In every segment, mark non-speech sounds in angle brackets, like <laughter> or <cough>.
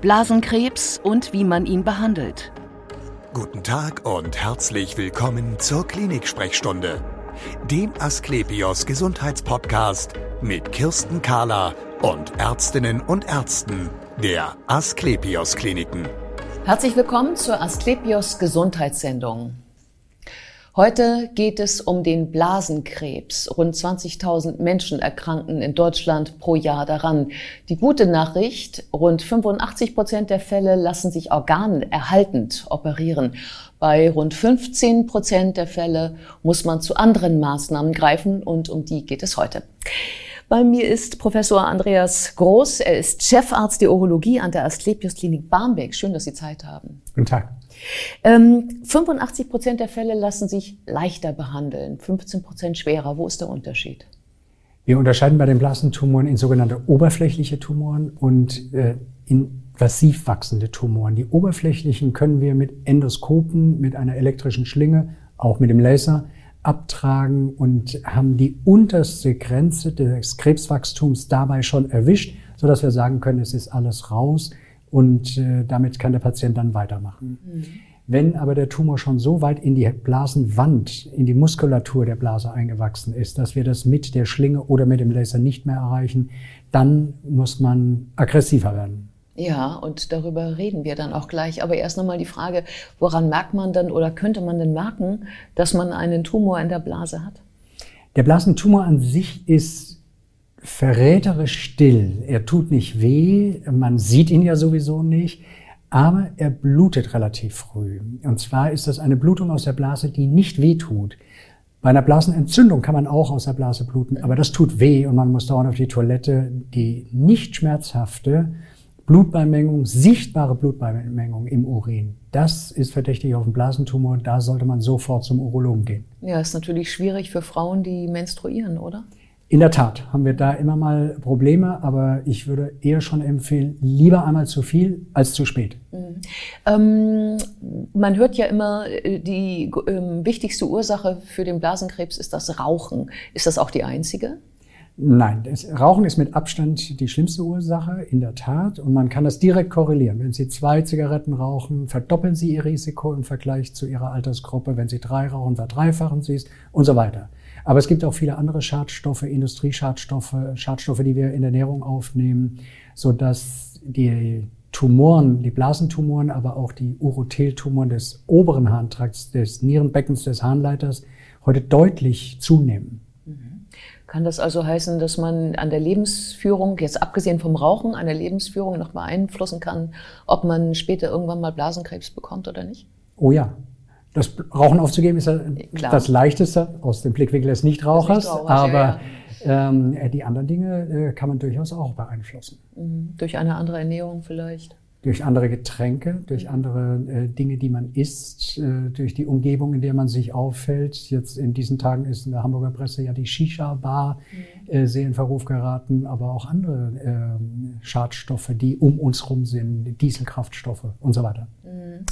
Blasenkrebs und wie man ihn behandelt. Guten Tag und herzlich willkommen zur Klinik-Sprechstunde, dem Asklepios Gesundheitspodcast mit Kirsten Kahler und Ärztinnen und Ärzten der Asklepios Kliniken. Herzlich willkommen zur Asklepios Gesundheitssendung. Heute geht es um den Blasenkrebs. Rund 20.000 Menschen erkranken in Deutschland pro Jahr daran. Die gute Nachricht, rund 85 Prozent der Fälle lassen sich organerhaltend operieren. Bei rund 15 Prozent der Fälle muss man zu anderen Maßnahmen greifen und um die geht es heute. Bei mir ist Professor Andreas Groß. Er ist Chefarzt der Urologie an der Asklepios Klinik Barmbek. Schön, dass Sie Zeit haben. Guten Tag. Ähm, 85 Prozent der Fälle lassen sich leichter behandeln, 15 Prozent schwerer. Wo ist der Unterschied? Wir unterscheiden bei den Blasentumoren in sogenannte oberflächliche Tumoren und äh, invasiv wachsende Tumoren. Die oberflächlichen können wir mit Endoskopen, mit einer elektrischen Schlinge, auch mit dem Laser abtragen und haben die unterste Grenze des Krebswachstums dabei schon erwischt, sodass wir sagen können, es ist alles raus und äh, damit kann der Patient dann weitermachen. Mhm. Wenn aber der Tumor schon so weit in die Blasenwand, in die Muskulatur der Blase eingewachsen ist, dass wir das mit der Schlinge oder mit dem Laser nicht mehr erreichen, dann muss man aggressiver werden. Ja, und darüber reden wir dann auch gleich. Aber erst nochmal die Frage, woran merkt man dann oder könnte man denn merken, dass man einen Tumor in der Blase hat? Der Blasentumor an sich ist verräterisch still. Er tut nicht weh, man sieht ihn ja sowieso nicht, aber er blutet relativ früh. Und zwar ist das eine Blutung aus der Blase, die nicht weh tut. Bei einer Blasenentzündung kann man auch aus der Blase bluten, aber das tut weh und man muss dauernd auf die Toilette. Die nicht schmerzhafte Blutbeimengung, sichtbare Blutbeimengung im Urin, das ist verdächtig auf einen Blasentumor. Da sollte man sofort zum Urologen gehen. Ja, ist natürlich schwierig für Frauen, die menstruieren, oder? In der Tat haben wir da immer mal Probleme, aber ich würde eher schon empfehlen, lieber einmal zu viel als zu spät. Mhm. Ähm, man hört ja immer, äh, die ähm, wichtigste Ursache für den Blasenkrebs ist das Rauchen. Ist das auch die einzige? Nein, das Rauchen ist mit Abstand die schlimmste Ursache, in der Tat. Und man kann das direkt korrelieren. Wenn Sie zwei Zigaretten rauchen, verdoppeln Sie Ihr Risiko im Vergleich zu Ihrer Altersgruppe. Wenn Sie drei rauchen, verdreifachen Sie es und so weiter. Aber es gibt auch viele andere Schadstoffe, Industrieschadstoffe, Schadstoffe, die wir in der Ernährung aufnehmen, so dass die Tumoren, die Blasentumoren, aber auch die Urotheltumoren des oberen Harntrakts, des Nierenbeckens, des Harnleiters heute deutlich zunehmen. Mhm. Kann das also heißen, dass man an der Lebensführung, jetzt abgesehen vom Rauchen, an der Lebensführung noch beeinflussen kann, ob man später irgendwann mal Blasenkrebs bekommt oder nicht? Oh ja, das Rauchen aufzugeben ist ja Klar. das Leichteste aus dem Blickwinkel des Nichtrauchers, aber ja. Ähm, die anderen Dinge äh, kann man durchaus auch beeinflussen. Mhm. Durch eine andere Ernährung vielleicht? Durch andere Getränke, durch andere äh, Dinge, die man isst, äh, durch die Umgebung, in der man sich auffällt. Jetzt in diesen Tagen ist in der Hamburger Presse ja die Shisha-Bar mhm. Äh, sehr in Verruf geraten, aber auch andere ähm, Schadstoffe, die um uns rum sind, Dieselkraftstoffe und so weiter. Mhm.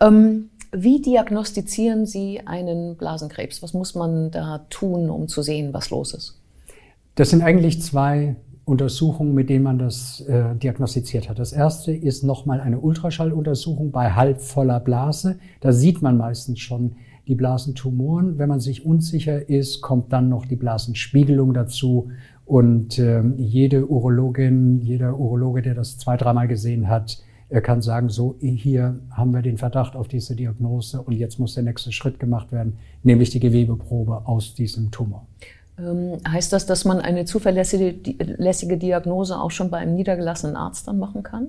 Ähm wie diagnostizieren Sie einen Blasenkrebs? Was muss man da tun, um zu sehen, was los ist? Das sind eigentlich zwei Untersuchungen, mit denen man das äh, diagnostiziert hat. Das erste ist nochmal eine Ultraschalluntersuchung bei halbvoller Blase. Da sieht man meistens schon die Blasentumoren. Wenn man sich unsicher ist, kommt dann noch die Blasenspiegelung dazu. Und äh, jede Urologin, jeder Urologe, der das zwei, dreimal gesehen hat, er kann sagen, so hier haben wir den Verdacht auf diese Diagnose und jetzt muss der nächste Schritt gemacht werden, nämlich die Gewebeprobe aus diesem Tumor. Ähm, heißt das, dass man eine zuverlässige Diagnose auch schon bei einem niedergelassenen Arzt dann machen kann?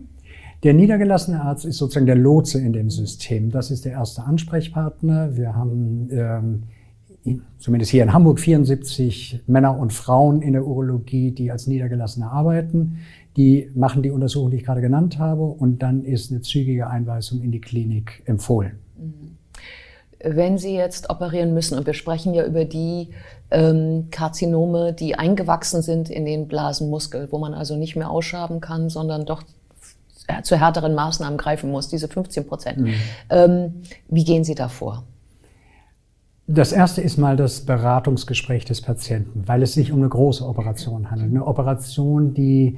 Der niedergelassene Arzt ist sozusagen der Lotse in dem System. Das ist der erste Ansprechpartner. Wir haben ähm, zumindest hier in Hamburg 74 Männer und Frauen in der Urologie, die als Niedergelassene arbeiten. Die machen die Untersuchung, die ich gerade genannt habe, und dann ist eine zügige Einweisung in die Klinik empfohlen. Mhm. Wenn Sie jetzt operieren müssen, und wir sprechen ja über die ähm, Karzinome, die eingewachsen sind in den Blasenmuskel, wo man also nicht mehr ausschaben kann, sondern doch zu härteren Maßnahmen greifen muss, diese 15 Prozent. Mhm. Ähm, wie gehen Sie da vor? Das erste ist mal das Beratungsgespräch des Patienten, weil es sich um eine große Operation handelt. Eine Operation, die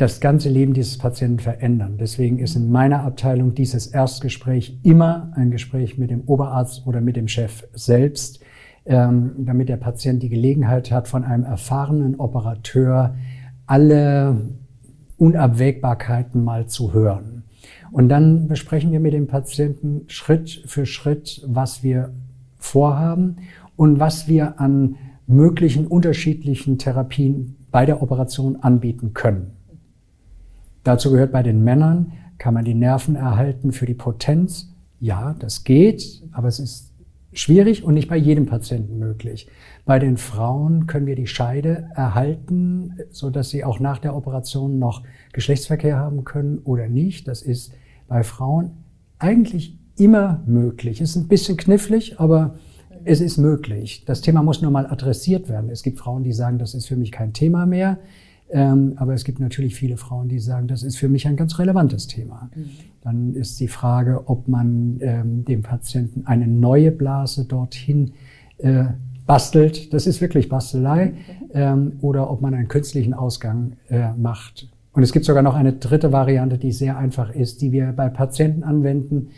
das ganze Leben dieses Patienten verändern. Deswegen ist in meiner Abteilung dieses Erstgespräch immer ein Gespräch mit dem Oberarzt oder mit dem Chef selbst, ähm, damit der Patient die Gelegenheit hat, von einem erfahrenen Operateur alle Unabwägbarkeiten mal zu hören. Und dann besprechen wir mit dem Patienten Schritt für Schritt, was wir vorhaben und was wir an möglichen unterschiedlichen Therapien bei der Operation anbieten können. Dazu gehört bei den Männern, kann man die Nerven erhalten für die Potenz? Ja, das geht, aber es ist schwierig und nicht bei jedem Patienten möglich. Bei den Frauen können wir die Scheide erhalten, so dass sie auch nach der Operation noch Geschlechtsverkehr haben können oder nicht. Das ist bei Frauen eigentlich immer möglich. Es ist ein bisschen knifflig, aber es ist möglich. Das Thema muss nur mal adressiert werden. Es gibt Frauen, die sagen, das ist für mich kein Thema mehr. Ähm, aber es gibt natürlich viele Frauen, die sagen, das ist für mich ein ganz relevantes Thema. Mhm. Dann ist die Frage, ob man ähm, dem Patienten eine neue Blase dorthin äh, bastelt. Das ist wirklich Bastelei. Mhm. Ähm, oder ob man einen künstlichen Ausgang äh, macht. Und es gibt sogar noch eine dritte Variante, die sehr einfach ist, die wir bei Patienten anwenden,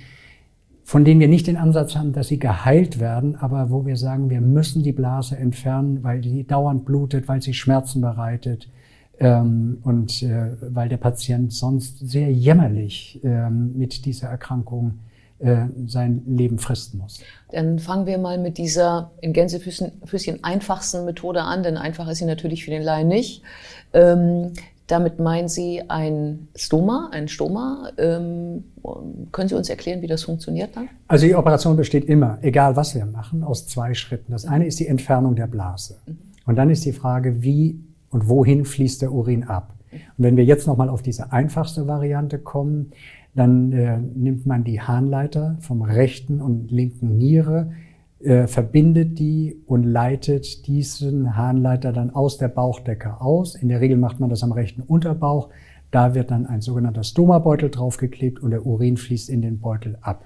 von denen wir nicht den Ansatz haben, dass sie geheilt werden, aber wo wir sagen, wir müssen die Blase entfernen, weil die dauernd blutet, weil sie Schmerzen bereitet ähm, und äh, weil der Patient sonst sehr jämmerlich ähm, mit dieser Erkrankung äh, sein Leben fristen muss. Dann fangen wir mal mit dieser in Gänsefüßchen einfachsten Methode an, denn einfach ist sie natürlich für den Laien nicht. Ähm, damit meinen Sie ein Stoma, ein Stoma. Ähm, können Sie uns erklären, wie das funktioniert dann? Also die Operation besteht immer, egal was wir machen, aus zwei Schritten. Das eine ist die Entfernung der Blase. Mhm. Und dann ist die Frage, wie und wohin fließt der Urin ab. Und wenn wir jetzt nochmal auf diese einfachste Variante kommen, dann äh, nimmt man die Harnleiter vom rechten und linken Niere, äh, verbindet die und leitet diesen Harnleiter dann aus der Bauchdecke aus. In der Regel macht man das am rechten Unterbauch. Da wird dann ein sogenannter Stomabeutel draufgeklebt und der Urin fließt in den Beutel ab.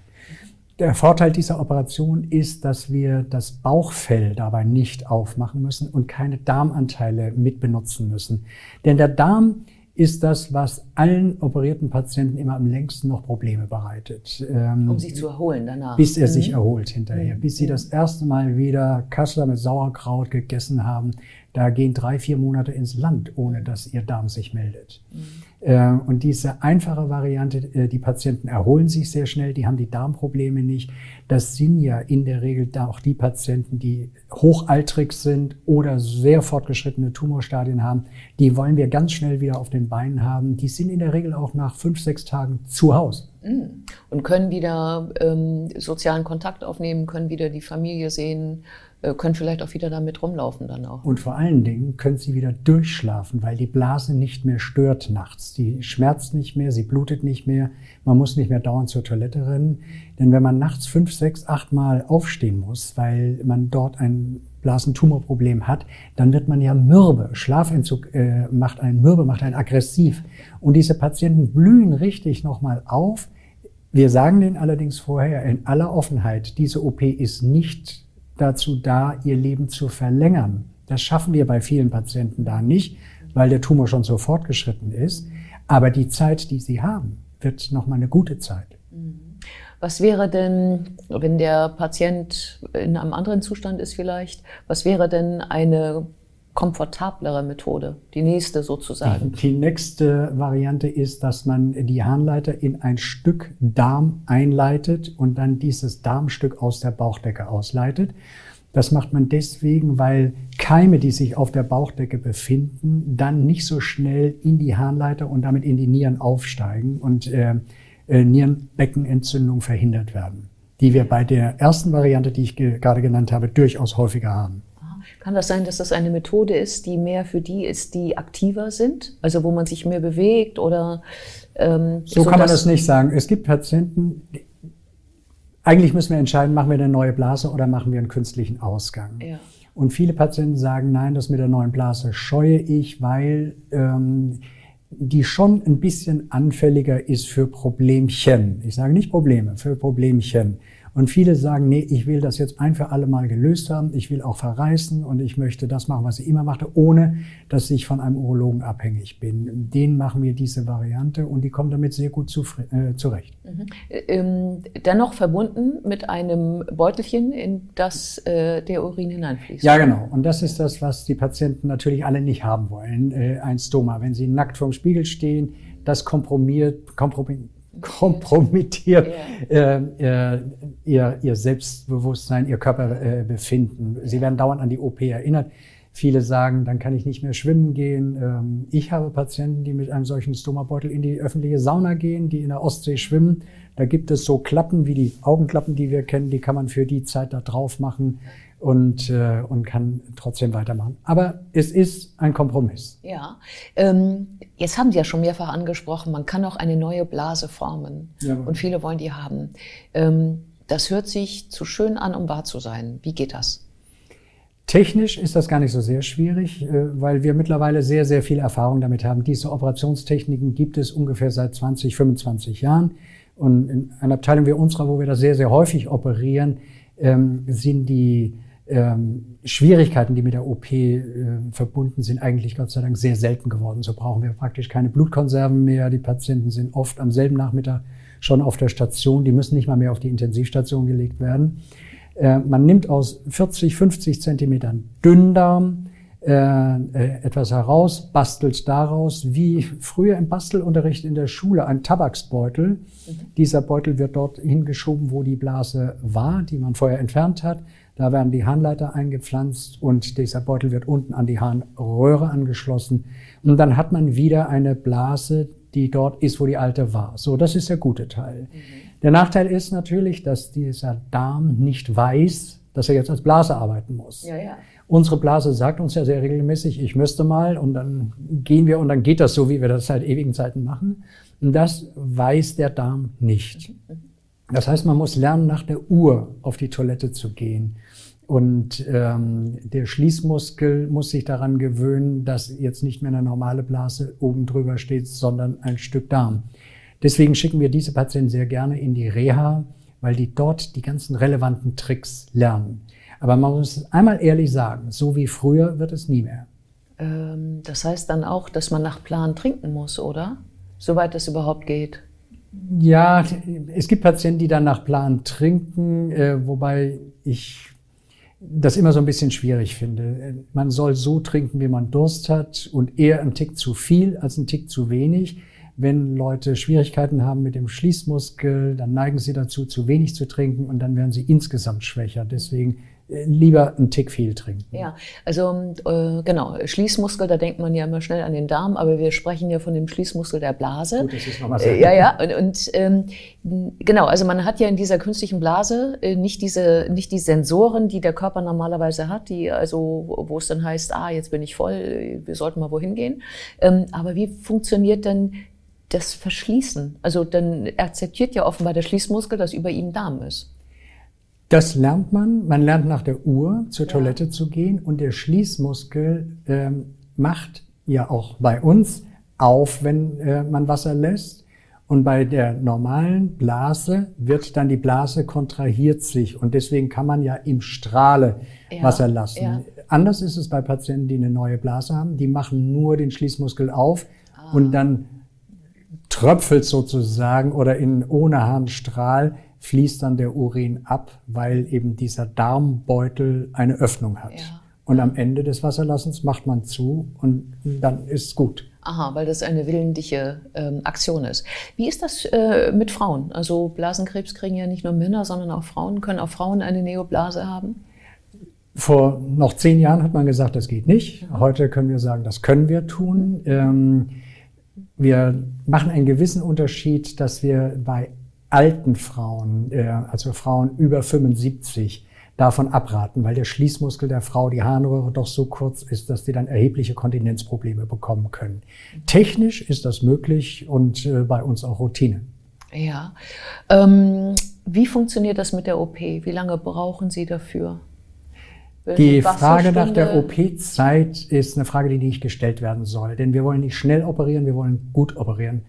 Der Vorteil dieser Operation ist, dass wir das Bauchfell dabei nicht aufmachen müssen und keine Darmanteile mitbenutzen müssen. Denn der Darm ist das, was allen operierten Patienten immer am längsten noch Probleme bereitet. Ähm, um sich zu erholen danach. Bis er mhm. sich erholt hinterher. Mhm. Bis sie das erste Mal wieder Kassler mit Sauerkraut gegessen haben. Da gehen drei, vier Monate ins Land, ohne dass ihr Darm sich meldet. Mhm. Äh, und diese einfache Variante, äh, die Patienten erholen sich sehr schnell, die haben die Darmprobleme nicht. Das sind ja in der Regel da auch die Patienten, die hochaltrig sind oder sehr fortgeschrittene Tumorstadien haben. Die wollen wir ganz schnell wieder auf den Beinen haben. Die sind in der Regel auch nach fünf, sechs Tagen zu Hause. Mm. Und können wieder ähm, sozialen Kontakt aufnehmen, können wieder die Familie sehen, äh, können vielleicht auch wieder damit rumlaufen dann auch. Und vor allen Dingen können sie wieder durchschlafen, weil die Blase nicht mehr stört nachts. Die schmerzt nicht mehr, sie blutet nicht mehr, man muss nicht mehr dauernd zur Toilette rennen. Denn wenn man nachts fünf, sechs, acht Mal aufstehen muss, weil man dort ein Blasentumorproblem hat, dann wird man ja mürbe. Schlafentzug äh, macht einen mürbe, macht einen aggressiv. Und diese Patienten blühen richtig nochmal auf. Wir sagen denen allerdings vorher in aller Offenheit, diese OP ist nicht dazu da, ihr Leben zu verlängern. Das schaffen wir bei vielen Patienten da nicht, weil der Tumor schon so fortgeschritten ist. Aber die Zeit, die sie haben, wird nochmal eine gute Zeit. Mhm. Was wäre denn, wenn der Patient in einem anderen Zustand ist vielleicht, was wäre denn eine komfortablere Methode, die nächste sozusagen? Die nächste Variante ist, dass man die Harnleiter in ein Stück Darm einleitet und dann dieses Darmstück aus der Bauchdecke ausleitet. Das macht man deswegen, weil Keime, die sich auf der Bauchdecke befinden, dann nicht so schnell in die Harnleiter und damit in die Nieren aufsteigen und äh, äh, Nierenbeckenentzündung verhindert werden, die wir bei der ersten Variante, die ich ge gerade genannt habe, durchaus häufiger haben. Kann das sein, dass das eine Methode ist, die mehr für die ist, die aktiver sind? Also wo man sich mehr bewegt oder ähm, so, so kann man das nicht sagen. Es gibt Patienten, eigentlich müssen wir entscheiden, machen wir eine neue Blase oder machen wir einen künstlichen Ausgang. Ja. Und viele Patienten sagen, nein, das mit der neuen Blase scheue ich, weil ähm, die schon ein bisschen anfälliger ist für Problemchen. Ich sage nicht Probleme, für Problemchen. Und viele sagen, nee, ich will das jetzt ein für alle Mal gelöst haben. Ich will auch verreisen und ich möchte das machen, was ich immer machte, ohne dass ich von einem Urologen abhängig bin. Den machen wir diese Variante und die kommen damit sehr gut zu, äh, zurecht. Mhm. Ähm, dennoch verbunden mit einem Beutelchen, in das äh, der Urin hineinfließt. Ja, genau. Und das ist das, was die Patienten natürlich alle nicht haben wollen. Äh, ein Stoma. Wenn sie nackt vorm Spiegel stehen, das kompromiert, kompromiert kompromittiert äh, äh, ihr, ihr Selbstbewusstsein, ihr Körperbefinden. Äh, Sie werden dauernd an die OP erinnert. Viele sagen, dann kann ich nicht mehr schwimmen gehen. Ähm, ich habe Patienten, die mit einem solchen Stomabeutel in die öffentliche Sauna gehen, die in der Ostsee schwimmen. Da gibt es so Klappen wie die Augenklappen, die wir kennen, die kann man für die Zeit da drauf machen und, äh, und kann trotzdem weitermachen. Aber es ist ein Kompromiss. Ja, ähm, jetzt haben Sie ja schon mehrfach angesprochen, man kann auch eine neue Blase formen ja, und viele wollen die haben. Ähm, das hört sich zu schön an, um wahr zu sein. Wie geht das? Technisch ist das gar nicht so sehr schwierig, äh, weil wir mittlerweile sehr, sehr viel Erfahrung damit haben. Diese Operationstechniken gibt es ungefähr seit 20, 25 Jahren. Und in einer Abteilung wie unserer, wo wir das sehr, sehr häufig operieren, ähm, sind die ähm, Schwierigkeiten, die mit der OP äh, verbunden sind, eigentlich Gott sei Dank sehr selten geworden. So brauchen wir praktisch keine Blutkonserven mehr. Die Patienten sind oft am selben Nachmittag schon auf der Station. Die müssen nicht mal mehr auf die Intensivstation gelegt werden. Äh, man nimmt aus 40, 50 Zentimetern Dünndarm etwas heraus, bastelt daraus, wie früher im Bastelunterricht in der Schule, ein Tabaksbeutel. Mhm. Dieser Beutel wird dort hingeschoben, wo die Blase war, die man vorher entfernt hat. Da werden die Harnleiter eingepflanzt und dieser Beutel wird unten an die Harnröhre angeschlossen. Und dann hat man wieder eine Blase, die dort ist, wo die alte war. So, das ist der gute Teil. Mhm. Der Nachteil ist natürlich, dass dieser Darm nicht weiß, dass er jetzt als Blase arbeiten muss. Ja, ja. Unsere Blase sagt uns ja sehr regelmäßig, ich müsste mal, und dann gehen wir und dann geht das so, wie wir das seit ewigen Zeiten machen. Und das weiß der Darm nicht. Das heißt, man muss lernen, nach der Uhr auf die Toilette zu gehen. Und ähm, der Schließmuskel muss sich daran gewöhnen, dass jetzt nicht mehr eine normale Blase oben drüber steht, sondern ein Stück Darm. Deswegen schicken wir diese Patienten sehr gerne in die Reha, weil die dort die ganzen relevanten Tricks lernen. Aber man muss einmal ehrlich sagen, so wie früher wird es nie mehr. Ähm, das heißt dann auch, dass man nach Plan trinken muss, oder? Soweit es überhaupt geht. Ja, es gibt Patienten, die dann nach Plan trinken, äh, wobei ich das immer so ein bisschen schwierig finde. Man soll so trinken, wie man Durst hat und eher ein Tick zu viel als ein Tick zu wenig. Wenn Leute Schwierigkeiten haben mit dem Schließmuskel, dann neigen sie dazu, zu wenig zu trinken und dann werden sie insgesamt schwächer. Deswegen lieber einen Tick viel trinken. Ja, also äh, genau, Schließmuskel, da denkt man ja immer schnell an den Darm, aber wir sprechen ja von dem Schließmuskel der Blase. Gut, das ist nochmal äh, Ja, ja, und, und ähm, genau, also man hat ja in dieser künstlichen Blase äh, nicht diese nicht die Sensoren, die der Körper normalerweise hat, die also wo es dann heißt, ah, jetzt bin ich voll, wir sollten mal wohin gehen. Ähm, aber wie funktioniert denn das Verschließen? Also dann akzeptiert ja offenbar der Schließmuskel, dass über ihm Darm ist. Das lernt man. Man lernt nach der Uhr zur Toilette ja. zu gehen und der Schließmuskel ähm, macht ja auch bei uns auf, wenn äh, man Wasser lässt. Und bei der normalen Blase wird dann die Blase kontrahiert sich und deswegen kann man ja im Strahle ja, Wasser lassen. Ja. Anders ist es bei Patienten, die eine neue Blase haben. Die machen nur den Schließmuskel auf ah. und dann tröpfelt sozusagen oder in ohne Harnstrahl fließt dann der Urin ab, weil eben dieser Darmbeutel eine Öffnung hat. Ja. Und am Ende des Wasserlassens macht man zu und dann ist gut. Aha, weil das eine willentliche ähm, Aktion ist. Wie ist das äh, mit Frauen? Also Blasenkrebs kriegen ja nicht nur Männer, sondern auch Frauen. Können auch Frauen eine Neoblase haben? Vor noch zehn Jahren hat man gesagt, das geht nicht. Heute können wir sagen, das können wir tun. Ähm, wir machen einen gewissen Unterschied, dass wir bei alten Frauen, äh, also Frauen über 75, davon abraten, weil der Schließmuskel der Frau, die Harnröhre doch so kurz ist, dass die dann erhebliche Kontinenzprobleme bekommen können. Technisch ist das möglich und äh, bei uns auch Routine. Ja. Ähm, wie funktioniert das mit der OP? Wie lange brauchen Sie dafür? Die Frage nach der OP-Zeit ist eine Frage, die nicht gestellt werden soll. Denn wir wollen nicht schnell operieren, wir wollen gut operieren.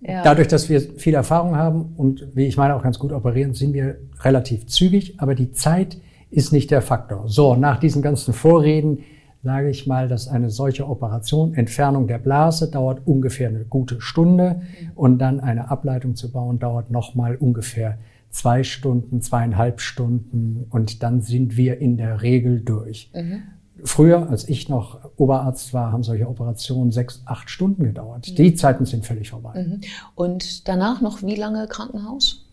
Ja. Dadurch, dass wir viel Erfahrung haben und wie ich meine auch ganz gut operieren, sind wir relativ zügig, aber die Zeit ist nicht der Faktor. So, nach diesen ganzen Vorreden sage ich mal, dass eine solche Operation, Entfernung der Blase, dauert ungefähr eine gute Stunde und dann eine Ableitung zu bauen, dauert nochmal ungefähr zwei Stunden, zweieinhalb Stunden und dann sind wir in der Regel durch. Mhm. Früher, als ich noch Oberarzt war, haben solche Operationen sechs, acht Stunden gedauert. Mhm. Die Zeiten sind völlig vorbei. Mhm. Und danach noch wie lange Krankenhaus?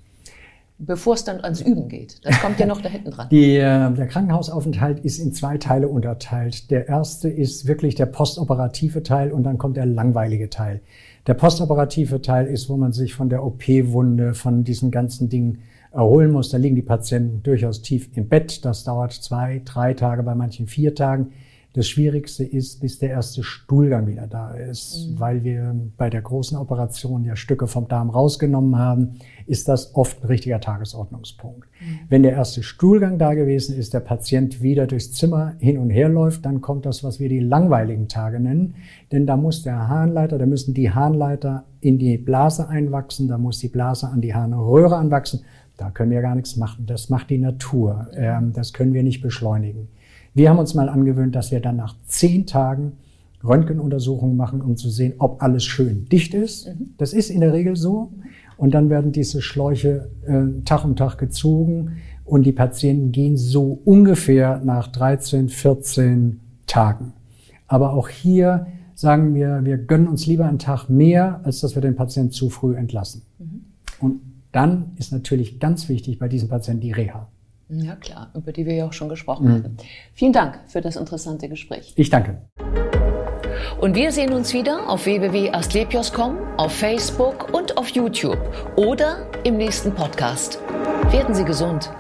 bevor es dann ans Üben geht. Das kommt ja noch da hinten dran. <laughs> Die, äh, der Krankenhausaufenthalt ist in zwei Teile unterteilt. Der erste ist wirklich der postoperative Teil und dann kommt der langweilige Teil. Der postoperative Teil ist, wo man sich von der OP-Wunde, von diesen ganzen Dingen erholen muss. Da liegen die Patienten durchaus tief im Bett. Das dauert zwei, drei Tage, bei manchen vier Tagen. Das Schwierigste ist, bis der erste Stuhlgang wieder da ist, mhm. weil wir bei der großen Operation ja Stücke vom Darm rausgenommen haben, ist das oft ein richtiger Tagesordnungspunkt. Mhm. Wenn der erste Stuhlgang da gewesen ist, der Patient wieder durchs Zimmer hin und her läuft, dann kommt das, was wir die langweiligen Tage nennen, denn da muss der Harnleiter, da müssen die Harnleiter in die Blase einwachsen, da muss die Blase an die Harnröhre anwachsen. Da können wir gar nichts machen. Das macht die Natur. Ähm, das können wir nicht beschleunigen. Wir haben uns mal angewöhnt, dass wir dann nach zehn Tagen Röntgenuntersuchungen machen, um zu sehen, ob alles schön dicht ist. Mhm. Das ist in der Regel so. Und dann werden diese Schläuche äh, Tag um Tag gezogen und die Patienten gehen so ungefähr nach 13, 14 Tagen. Aber auch hier sagen wir, wir gönnen uns lieber einen Tag mehr, als dass wir den Patienten zu früh entlassen. Mhm. Und dann ist natürlich ganz wichtig bei diesen Patienten die Reha. Ja, klar, über die wir ja auch schon gesprochen mhm. haben. Vielen Dank für das interessante Gespräch. Ich danke. Und wir sehen uns wieder auf www.astlepios.com, auf Facebook und auf YouTube oder im nächsten Podcast. Werden Sie gesund.